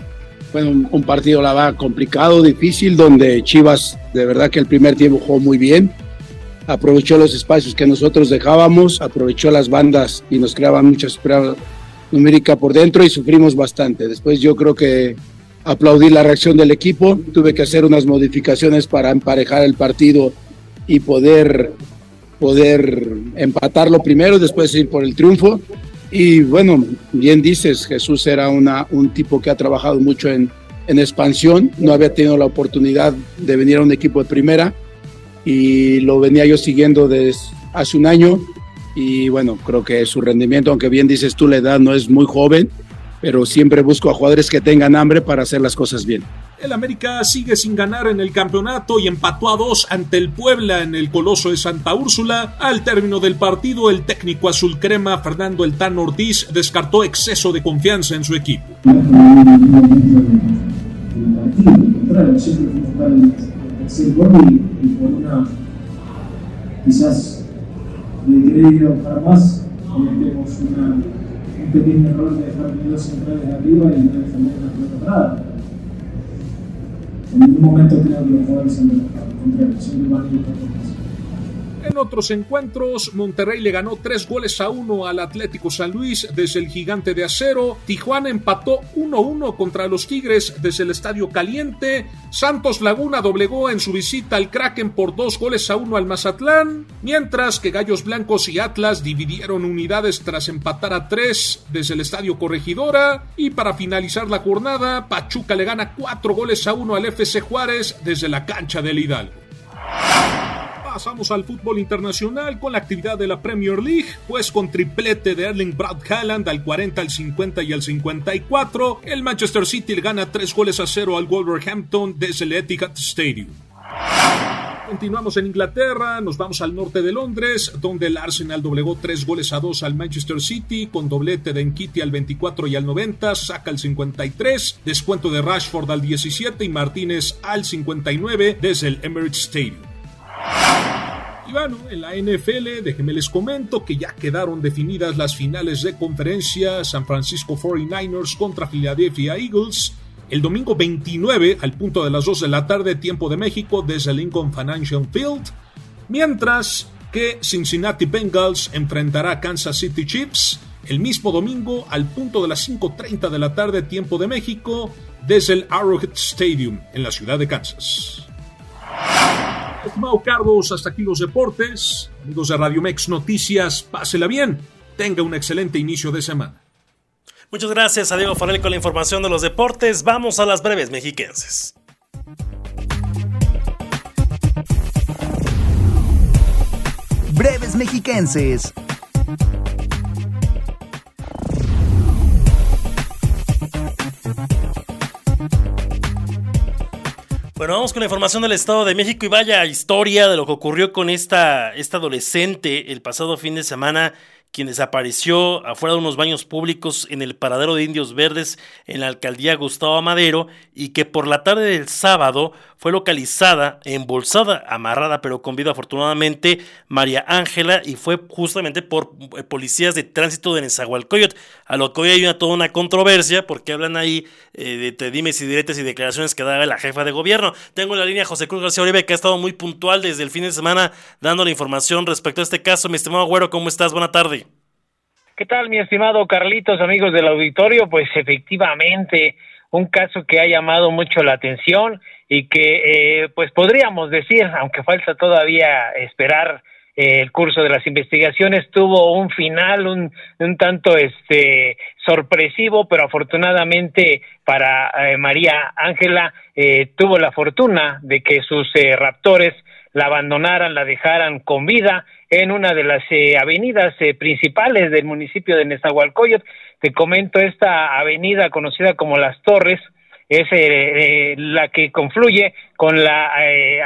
Fue un, partido, la verdad, complicado, difícil, donde Chivas, de verdad que el primer tiempo jugó muy bien. Aprovechó los espacios que nosotros dejábamos, aprovechó las bandas y nos creaban mucha esperanza numérica por dentro y sufrimos bastante. Después yo creo que aplaudí la reacción del equipo, tuve que hacer unas modificaciones para emparejar el partido y poder, poder empatarlo primero, después ir por el triunfo. Y bueno, bien dices, Jesús era una, un tipo que ha trabajado mucho en, en expansión, no había tenido la oportunidad de venir a un equipo de primera y lo venía yo siguiendo desde hace un año. Y bueno, creo que su rendimiento, aunque bien dices tú, la edad no es muy joven, pero siempre busco a jugadores que tengan hambre para hacer las cosas bien. El América sigue sin ganar en el campeonato y empató a dos ante el Puebla en el Coloso de Santa Úrsula. Al término del partido, el técnico azul crema Fernando El Tan Ortiz descartó exceso de confianza en su equipo. quizás para más, una un pequeño error de dejar dos centrales arriba y no defender la pelota parada. En ningún momento creo que los jugadores han al contrario, siempre van a ir en otros encuentros, Monterrey le ganó tres goles a uno al Atlético San Luis desde el Gigante de Acero. Tijuana empató 1-1 contra los Tigres desde el Estadio Caliente. Santos Laguna doblegó en su visita al Kraken por dos goles a uno al Mazatlán. Mientras que Gallos Blancos y Atlas dividieron unidades tras empatar a tres desde el Estadio Corregidora. Y para finalizar la jornada, Pachuca le gana cuatro goles a uno al FC Juárez desde la cancha del Hidalgo. Pasamos al fútbol internacional con la actividad de la Premier League, pues con triplete de Erling Braut Haaland al 40, al 50 y al 54, el Manchester City gana 3 goles a 0 al Wolverhampton desde el Etihad Stadium. Continuamos en Inglaterra, nos vamos al norte de Londres, donde el Arsenal doblegó 3 goles a 2 al Manchester City, con doblete de Nkiti al 24 y al 90, saca al 53, descuento de Rashford al 17 y Martínez al 59 desde el Emirates Stadium. Y bueno, en la NFL, déjenme les comento que ya quedaron definidas las finales de conferencia San Francisco 49ers contra Philadelphia Eagles. El domingo 29, al punto de las 2 de la tarde, tiempo de México, desde Lincoln Financial Field. Mientras que Cincinnati Bengals enfrentará a Kansas City Chiefs el mismo domingo al punto de las 5.30 de la tarde, tiempo de México, desde el Arrowhead Stadium en la ciudad de Kansas. Estimado Carlos, hasta aquí los deportes. Amigos de Radio Mex Noticias, pásela bien. Tenga un excelente inicio de semana. Muchas gracias a Diego Farel con la información de los deportes. Vamos a las breves mexiquenses. Breves mexiquenses. Bueno, vamos con la información del Estado de México y vaya historia de lo que ocurrió con esta, esta adolescente el pasado fin de semana quien desapareció afuera de unos baños públicos en el paradero de Indios Verdes en la alcaldía Gustavo Madero y que por la tarde del sábado fue localizada, embolsada, amarrada, pero con vida afortunadamente, María Ángela y fue justamente por eh, policías de tránsito de Nezahualcóyotl, a lo que hoy hay una, toda una controversia porque hablan ahí eh, de, dimes y diretes y declaraciones que daba la jefa de gobierno. Tengo en la línea José Cruz García Oribe que ha estado muy puntual desde el fin de semana dando la información respecto a este caso. Mi estimado Güero, ¿cómo estás? Buena tarde. ¿Qué tal, mi estimado Carlitos, amigos del auditorio? Pues efectivamente, un caso que ha llamado mucho la atención y que, eh, pues podríamos decir, aunque falta todavía esperar eh, el curso de las investigaciones, tuvo un final un, tanto este sorpresivo, pero afortunadamente para eh, María Ángela tuvo la fortuna de que sus raptores la abandonaran, la dejaran con vida en una de las eh, avenidas eh, principales del municipio de Nezahualcóyotl. Te comento esta avenida conocida como Las Torres, es eh, la que confluye con la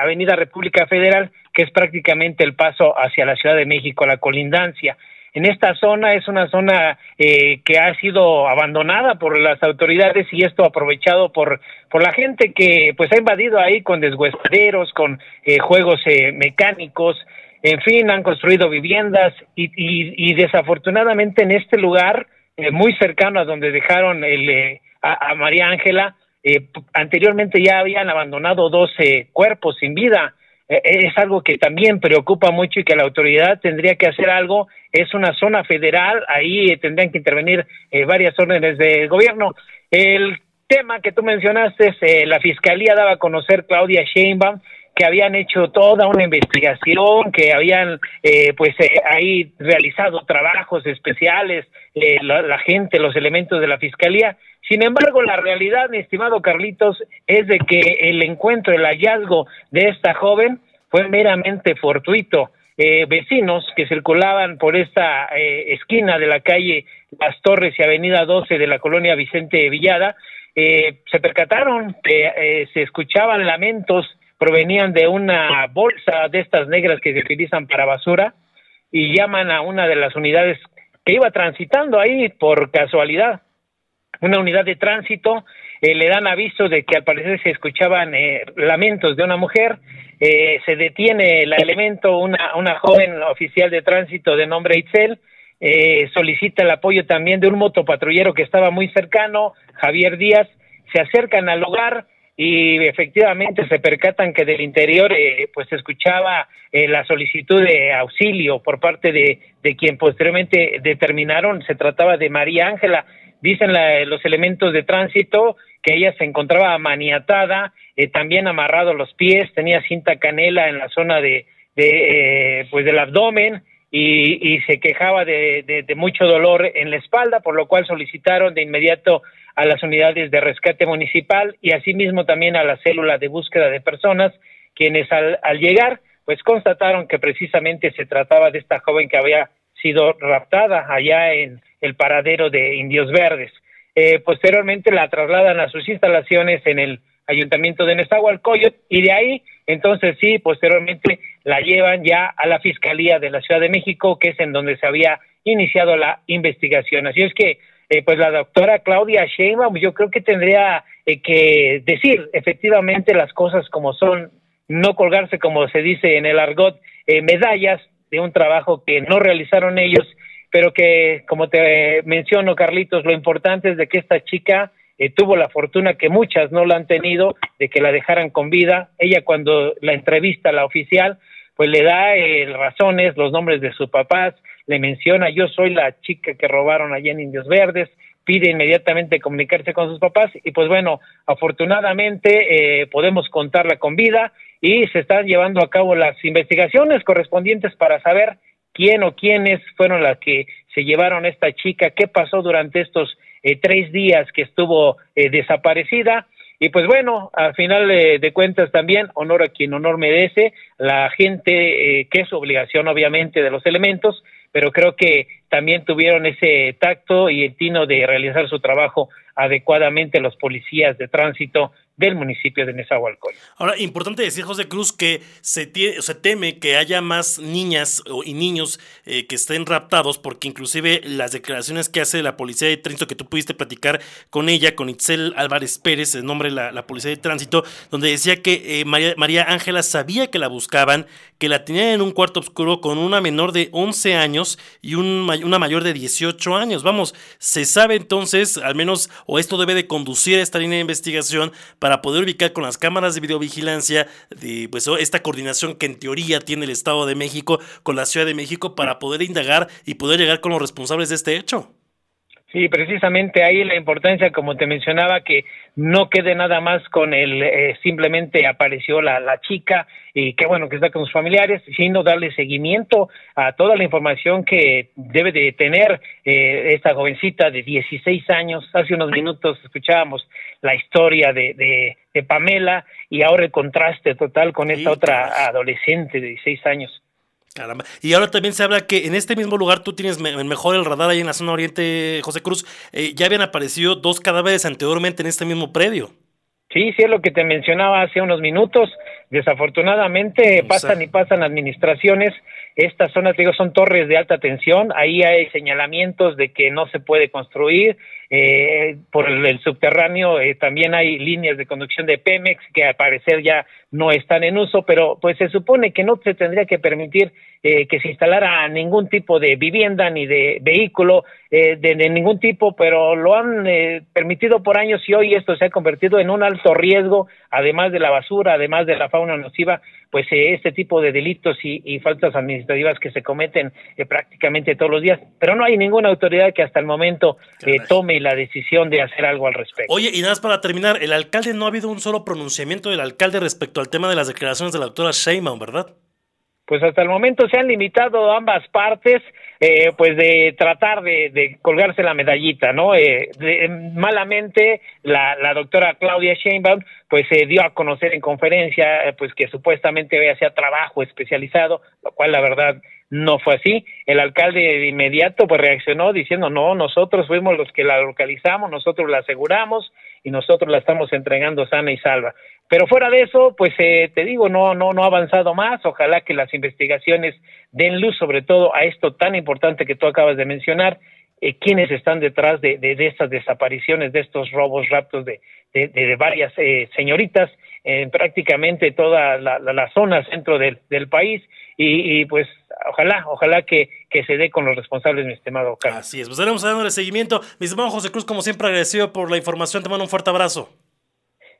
Avenida República Federal, que es prácticamente el paso hacia la Ciudad de México, la colindancia. En esta zona es una zona que ha sido abandonada por las autoridades y esto aprovechado por por la gente que pues ha invadido ahí con deshuesaderos, con juegos mecánicos, en fin, han construido viviendas y, y, desafortunadamente en este lugar, eh, muy cercano a donde dejaron el, eh, a, María Ángela, eh, anteriormente ya habían abandonado 12 cuerpos sin vida. es algo que también preocupa mucho y que la autoridad tendría que hacer algo. Es una zona federal, ahí tendrían que intervenir varias órdenes de gobierno. El tema que tú mencionaste, la fiscalía daba a conocer Claudia Sheinbaum que habían hecho toda una investigación, que habían eh, pues eh, ahí realizado trabajos especiales, eh, la, gente, los elementos de la fiscalía. Sin embargo, la realidad, mi estimado Carlitos, es de que el encuentro, el hallazgo de esta joven fue meramente fortuito. vecinos que circulaban por esta esquina de la calle Las Torres y Avenida 12 de la colonia Vicente Villada, se percataron se escuchaban lamentos provenían de una bolsa de estas negras que se utilizan para basura y llaman a una de las unidades que iba transitando ahí por casualidad, una unidad de tránsito, eh, le dan aviso de que al parecer se escuchaban eh, lamentos de una mujer, eh, se detiene el elemento, una, una joven oficial de tránsito de nombre Itzel, solicita el apoyo también de un motopatrullero que estaba muy cercano, Javier Díaz, se acercan al hogar, y efectivamente se percatan que del interior eh, pues se escuchaba eh, la solicitud de auxilio por parte de, de quien posteriormente determinaron se trataba de María Ángela. Dicen los elementos de tránsito que ella se encontraba maniatada, eh, también amarrado los pies, tenía cinta canela en la zona de, de pues del abdomen y, y se quejaba de, de mucho dolor en la espalda, por lo cual solicitaron de inmediato a las unidades de rescate municipal y asimismo también a la célula de búsqueda de personas, quienes al, llegar pues constataron que precisamente se trataba de esta joven que había sido raptada allá en el paradero de Indios Verdes. Eh, posteriormente la trasladan a sus instalaciones en el ayuntamiento de Nezahualcóyotl y de ahí entonces sí, posteriormente la llevan ya a la Fiscalía de la Ciudad de México, que es en donde se había iniciado la investigación. Así es que eh, pues la doctora Claudia Sheinbaum yo creo que tendría eh, que decir efectivamente las cosas como son, no colgarse como se dice en el argot eh, medallas de un trabajo que no realizaron ellos, pero que como te menciono Carlitos, lo importante es de que esta chica tuvo la fortuna que muchas no la han tenido, de que la dejaran con vida. Ella cuando la entrevista la oficial, pues le da razones, los nombres de sus papás, le menciona, yo soy la chica que robaron allá en Indios Verdes, pide inmediatamente comunicarse con sus papás y pues bueno, afortunadamente eh, podemos contarla con vida y se están llevando a cabo las investigaciones correspondientes para saber quién o quiénes fueron las que se llevaron a esta chica, qué pasó durante estos eh, tres días que estuvo eh, desaparecida. Y pues bueno, al final de cuentas también, honor a quien honor merece, la gente, que es obligación obviamente de los elementos, pero creo que también tuvieron ese tacto y el tino de realizar su trabajo adecuadamente los policías de tránsito del municipio de Nezahualcóyotl. Ahora, importante decir, José Cruz, que se, se teme que haya más niñas y niños eh, que estén raptados, porque inclusive las declaraciones que hace la policía de tránsito, que tú pudiste platicar con ella, con Itzel Álvarez Pérez, el nombre de la, policía de tránsito, donde decía que eh, María, Ángela sabía que la buscaban, que la tenían en un cuarto oscuro con una menor de 11 años y un, una mayor de 18 años. Vamos, se sabe entonces, al menos, o esto debe de conducir a esta línea de investigación para poder ubicar con las cámaras de videovigilancia de pues esta coordinación que en teoría tiene el Estado de México con la Ciudad de México para poder indagar y poder llegar con los responsables de este hecho. Sí, precisamente ahí la importancia, como te mencionaba, que no quede nada más con el eh, simplemente apareció la, la chica y qué bueno que está con sus familiares, sino darle seguimiento a toda la información que debe de tener eh, esta jovencita de 16 años. Hace unos minutos escuchábamos la historia de, de, de Pamela y ahora el contraste total con esta otra adolescente de 16 años. Caramba. Y ahora también se habla que en este mismo lugar tú tienes mejor el radar ahí en la zona oriente, José Cruz. Eh, ya habían aparecido dos cadáveres anteriormente en este mismo predio. Sí, sí, es lo que te mencionaba hace unos minutos. Desafortunadamente pasan y pasan administraciones. Estas zonas, digo, son torres de alta tensión. Ahí hay señalamientos de que no se puede construir. Eh, por el, subterráneo eh, también hay líneas de conducción de Pemex que al parecer ya no están en uso, pero pues se supone que no se tendría que permitir eh, que se instalara ningún tipo de vivienda ni de vehículo de, de, ningún tipo, pero lo han permitido por años y hoy esto se ha convertido en un alto riesgo, además de la basura, además de la fauna nociva, pues este tipo de delitos y, y faltas administrativas que se cometen prácticamente todos los días, pero no hay ninguna autoridad que hasta el momento tome la decisión de hacer algo al respecto. Oye, y nada más para terminar, el alcalde no ha habido un solo pronunciamiento del alcalde respecto al tema de las declaraciones de la doctora Sheinbaum, ¿verdad? Pues hasta el momento se han limitado ambas partes, eh, pues de tratar de, colgarse la medallita, ¿no? Eh, malamente la, la doctora Claudia Sheinbaum pues se dio a conocer en conferencia, eh, pues que supuestamente hacía trabajo especializado, lo cual la verdad no fue así. El alcalde de inmediato pues reaccionó diciendo, no, nosotros fuimos los que la localizamos, nosotros la aseguramos y nosotros la estamos entregando sana y salva. Pero fuera de eso, pues eh, te digo, no, no, no ha avanzado más. Ojalá que las investigaciones den luz sobre todo a esto tan importante que tú acabas de mencionar, eh, quiénes están detrás de, de, estas desapariciones, de estos robos, raptos de, de varias eh, señoritas en prácticamente toda la, la, zona centro del, país y, pues ojalá, ojalá que, que, se dé con los responsables, mi estimado Carlos. Así es, pues estaremos dándole seguimiento. Mi estimado José Cruz, como siempre, agradecido por la información, te mando un fuerte abrazo.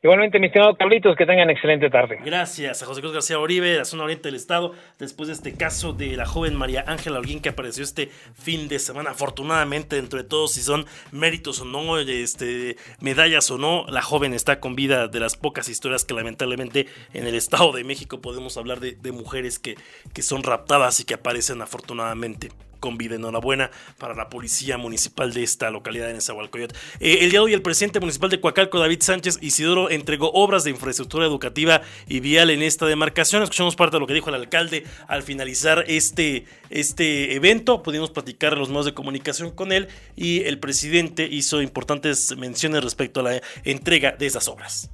Igualmente, mi estimado Carlitos, que tengan excelente tarde. Gracias a José Cruz García Oribe, la zona oriente del estado, después de este caso de la joven María Ángela Alguín que apareció este fin de semana. Afortunadamente, entre todos, si son méritos o no, este, medallas o no, la joven está con vida de las pocas historias que lamentablemente en el estado de México podemos hablar de, de mujeres que, que son raptadas y que aparecen afortunadamente con vida. Enhorabuena para la policía municipal de esta localidad de Nezahualcóyotl. Eh, el día de hoy el presidente municipal de Coacalco, David Sánchez Isidoro, entregó obras de infraestructura educativa y vial en esta demarcación. Escuchamos parte de lo que dijo el alcalde al finalizar este, este evento. Pudimos platicar en los medios de comunicación con él y el presidente hizo importantes menciones respecto a la entrega de esas obras.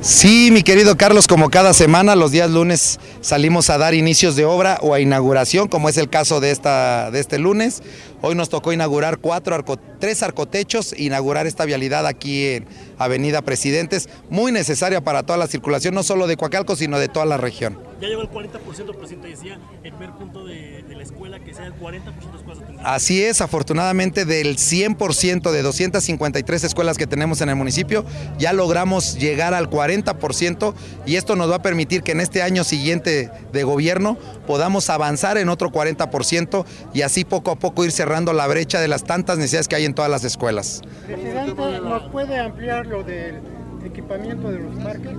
Sí, mi querido Carlos, como cada semana, los días lunes salimos a dar inicios de obra o a inauguración, como es el caso de, esta, de este lunes. Hoy nos tocó inaugurar cuatro arco, tres arcotechos, inaugurar esta vialidad aquí en Avenida Presidentes, muy necesaria para toda la circulación, no solo de Coacalco, sino de toda la región. Ya llegó el 40%, presidente, decía el primer punto de, de la escuela que sea el 40% de escuelas atendidas. Así es, afortunadamente del 100% de 253 escuelas que tenemos en el municipio, ya logramos llegar al 40% y esto nos va a permitir que en este año siguiente de gobierno podamos avanzar en otro 40% y así poco a poco ir cerrando la brecha de las tantas necesidades que hay en todas las escuelas. Presidente, ¿nos puede ampliar lo del equipamiento de los parques?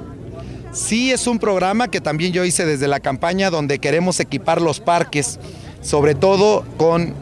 Sí, es un programa que también yo hice desde la campaña donde queremos equipar los parques, sobre todo con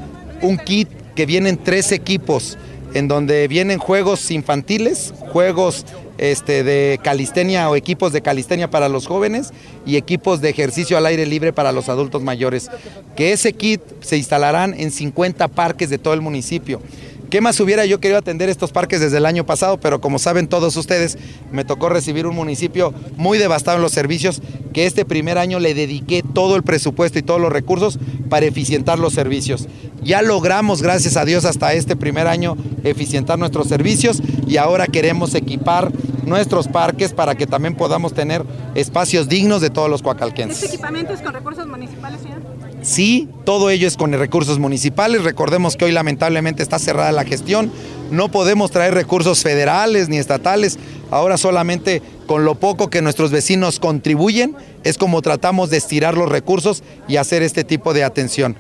un kit que vienen tres equipos, en donde vienen juegos infantiles, juegos este, de calistenia o equipos de calistenia para los jóvenes y equipos de ejercicio al aire libre para los adultos mayores. Que ese kit se instalarán en 50 parques de todo el municipio. ¿Qué más hubiera yo querido atender estos parques desde el año pasado? Pero como saben todos ustedes, me tocó recibir un municipio muy devastado en los servicios, que este primer año le dediqué todo el presupuesto y todos los recursos para eficientar los servicios. Ya logramos, gracias a Dios, hasta este primer año eficientar nuestros servicios y ahora queremos equipar nuestros parques para que también podamos tener espacios dignos de todos los coacalquenses. ¿Este equipamiento es con recursos municipales, señor? Sí, todo ello es con recursos municipales. Recordemos que hoy lamentablemente está cerrada la gestión. No podemos traer recursos federales ni estatales. Ahora solamente con lo poco que nuestros vecinos contribuyen es como tratamos de estirar los recursos y hacer este tipo de atención.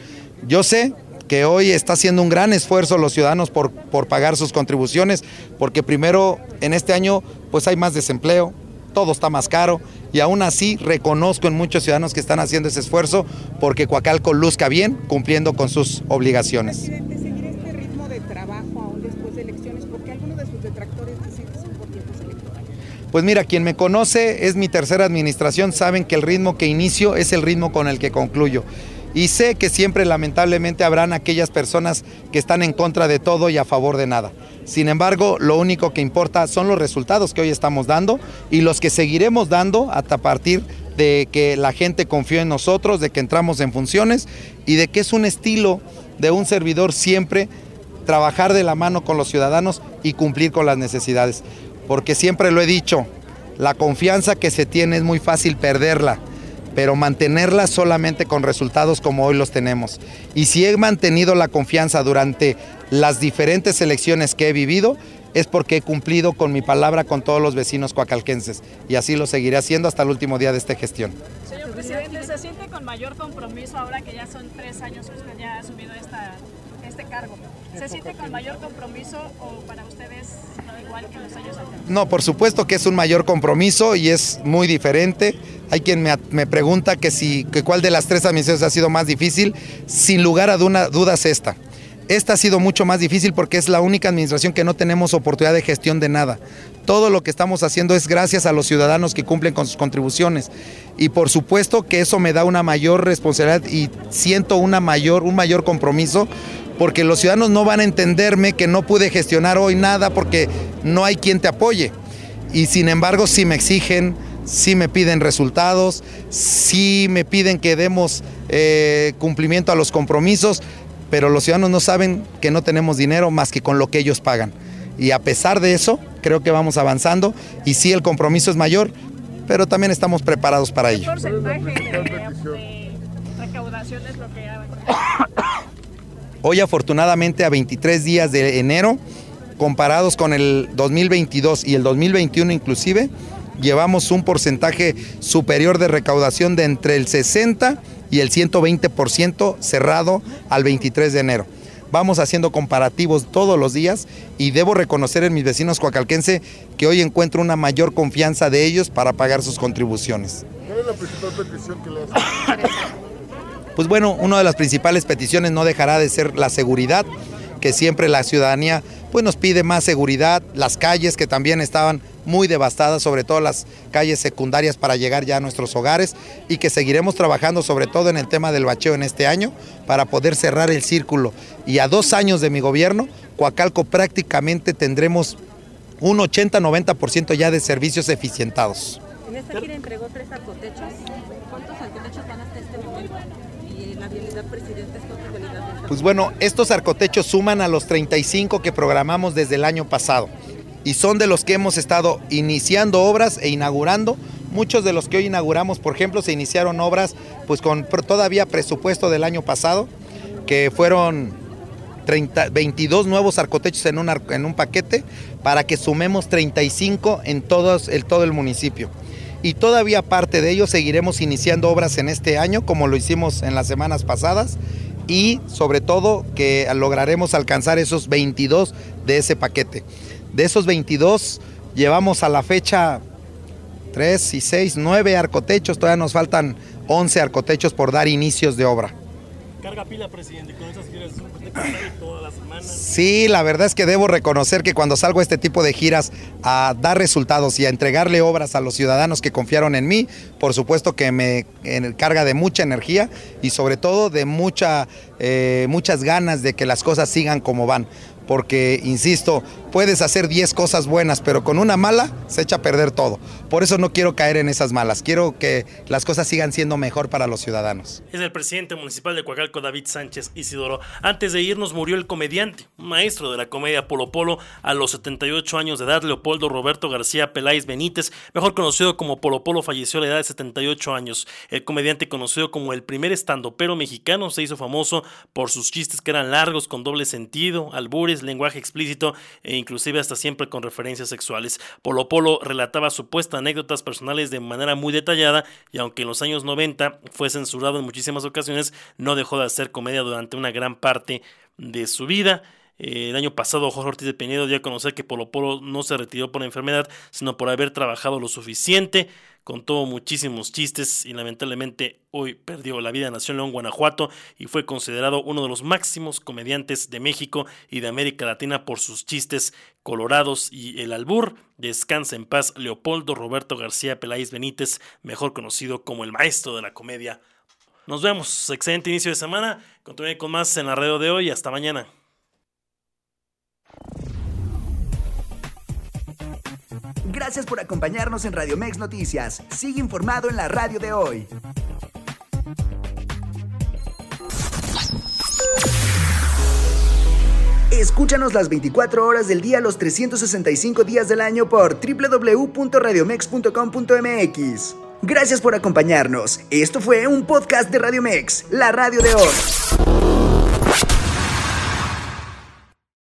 Yo sé que hoy está haciendo un gran esfuerzo los ciudadanos por, por pagar sus contribuciones, porque primero en este año pues hay más desempleo, todo está más caro y aún así reconozco en muchos ciudadanos que están haciendo ese esfuerzo porque Coacalco luzca bien cumpliendo con sus obligaciones. Presidente, ¿seguirá este ritmo de trabajo aún después de elecciones? Porque algunos de sus detractores dicen que son por tiempos electorales. Pues mira, quien me conoce es mi tercera administración, saben que el ritmo que inicio es el ritmo con el que concluyo. Y sé que siempre lamentablemente habrán aquellas personas que están en contra de todo y a favor de nada. Sin embargo, lo único que importa son los resultados que hoy estamos dando y los que seguiremos dando hasta partir de que la gente confió en nosotros, de que entramos en funciones y de que es un estilo de un servidor siempre trabajar de la mano con los ciudadanos y cumplir con las necesidades. Porque siempre lo he dicho, la confianza que se tiene es muy fácil perderla pero mantenerla solamente con resultados como hoy los tenemos. Y si he mantenido la confianza durante las diferentes elecciones que he vivido, es porque he cumplido con mi palabra con todos los vecinos coacalquenses y así lo seguiré haciendo hasta el último día de esta gestión. Señor presidente, ¿se siente con mayor compromiso ahora que ya son tres años que ya ha asumido esta, este cargo? ¿Se siente con mayor compromiso o para ustedes no igual que los años anteriores? No, por supuesto que es un mayor compromiso y es muy diferente. Hay quien me, me pregunta que, si, que cuál de las tres administraciones ha sido más difícil. Sin lugar a duna- dudas esta. Esta ha sido mucho más difícil porque es la única administración que no tenemos oportunidad de gestión de nada. Todo lo que estamos haciendo es gracias a los ciudadanos que cumplen con sus contribuciones. Y por supuesto que eso me da una mayor responsabilidad y siento una mayor, un mayor compromiso porque los ciudadanos no van a entenderme que no pude gestionar hoy nada porque no hay quien te apoye. Y sin embargo, sí me exigen, sí me piden resultados, sí me piden que demos eh, cumplimiento a los compromisos, pero los ciudadanos no saben que no tenemos dinero más que con lo que ellos pagan. Y a pesar de eso, creo que vamos avanzando y sí el compromiso es mayor, pero también estamos preparados para ¿Qué ello. porcentaje de, recaudación es lo que ha Hoy afortunadamente a 23 días de enero comparados con el 2022 y el 2021 inclusive, llevamos un porcentaje superior de recaudación de entre el 60 y el 120% cerrado al 23 de enero. Vamos haciendo comparativos todos los días y debo reconocer en mis vecinos coacalquense que hoy encuentro una mayor confianza de ellos para pagar sus contribuciones. ¿Cuál es la principal petición que le hacen? [laughs] Pues bueno, una de las principales peticiones no dejará de ser la seguridad, que siempre la ciudadanía pues nos pide más seguridad, las calles que también estaban muy devastadas, sobre todo las calles secundarias para llegar ya a nuestros hogares y que seguiremos trabajando sobre todo en el tema del bacheo en este año para poder cerrar el círculo. Y a dos años de mi gobierno, Coacalco prácticamente tendremos un 80-90% ya de servicios eficientados. En esta gira entregó tres arcotechos. ¿Cuántos arcotechos van este momento? La presidente, ¿cuántas vialidades? Pues bueno, estos arcotechos suman a los 35 que programamos desde el año pasado y son de los que hemos estado iniciando obras e inaugurando. Muchos de los que hoy inauguramos, por ejemplo, se iniciaron obras pues con todavía presupuesto del año pasado, que fueron 30, 22 nuevos arcotechos en un, en un paquete para que sumemos 35 en todos, el, todo el municipio. Y todavía aparte de ello seguiremos iniciando obras en este año como lo hicimos en las semanas pasadas y sobre todo que lograremos alcanzar esos 22 de ese paquete. De esos 22 llevamos a la fecha 3 y 6, 9 arcotechos, todavía nos faltan 11 arcotechos por dar inicios de obra. Carga pila, presidente, con esas giras toda la semana. Sí, la verdad es que debo reconocer que cuando salgo a este tipo de giras a dar resultados y a entregarle obras a los ciudadanos que confiaron en mí, por supuesto que me carga de mucha energía y sobre todo de mucha, eh, muchas ganas de que las cosas sigan como van porque, insisto, puedes hacer 10 cosas buenas, pero con una mala se echa a perder todo. Por eso no quiero caer en esas malas, quiero que las cosas sigan siendo mejor para los ciudadanos. Es el presidente municipal de Coacalco, David Sánchez Isidoro. Antes de irnos murió el comediante, maestro de la comedia Polo Polo, a los 78 años de edad, Leopoldo Roberto García Peláez Benítez, mejor conocido como Polo Polo, falleció a la edad de 78 años. El comediante conocido como el primer estandopero mexicano se hizo famoso por sus chistes que eran largos, con doble sentido, albures, lenguaje explícito e inclusive hasta siempre con referencias sexuales. Polo Polo relataba supuestas anécdotas personales de manera muy detallada y aunque en los años 90 fue censurado en muchísimas ocasiones, no dejó de hacer comedia durante una gran parte de su vida. Eh, el año pasado Jorge Ortiz de Pinedo dio a conocer que Polo Polo no se retiró por enfermedad, sino por haber trabajado lo suficiente contó muchísimos chistes y lamentablemente hoy perdió la vida. Nació en León, Guanajuato y fue considerado uno de los máximos comediantes de México y de América Latina por sus chistes colorados y el albur. Descansa en paz Leopoldo Roberto García Peláez Benítez, mejor conocido como el maestro de la comedia. Nos vemos, excelente inicio de semana. Continúe con más en la radio de hoy. Hasta mañana. Gracias por acompañarnos en Radio Mex Noticias. Sigue informado en la radio de hoy. Escúchanos las 24 horas del día, los 365 días del año por www.radiomex.com.mx. Gracias por acompañarnos. Esto fue un podcast de Radio Mex, la radio de hoy.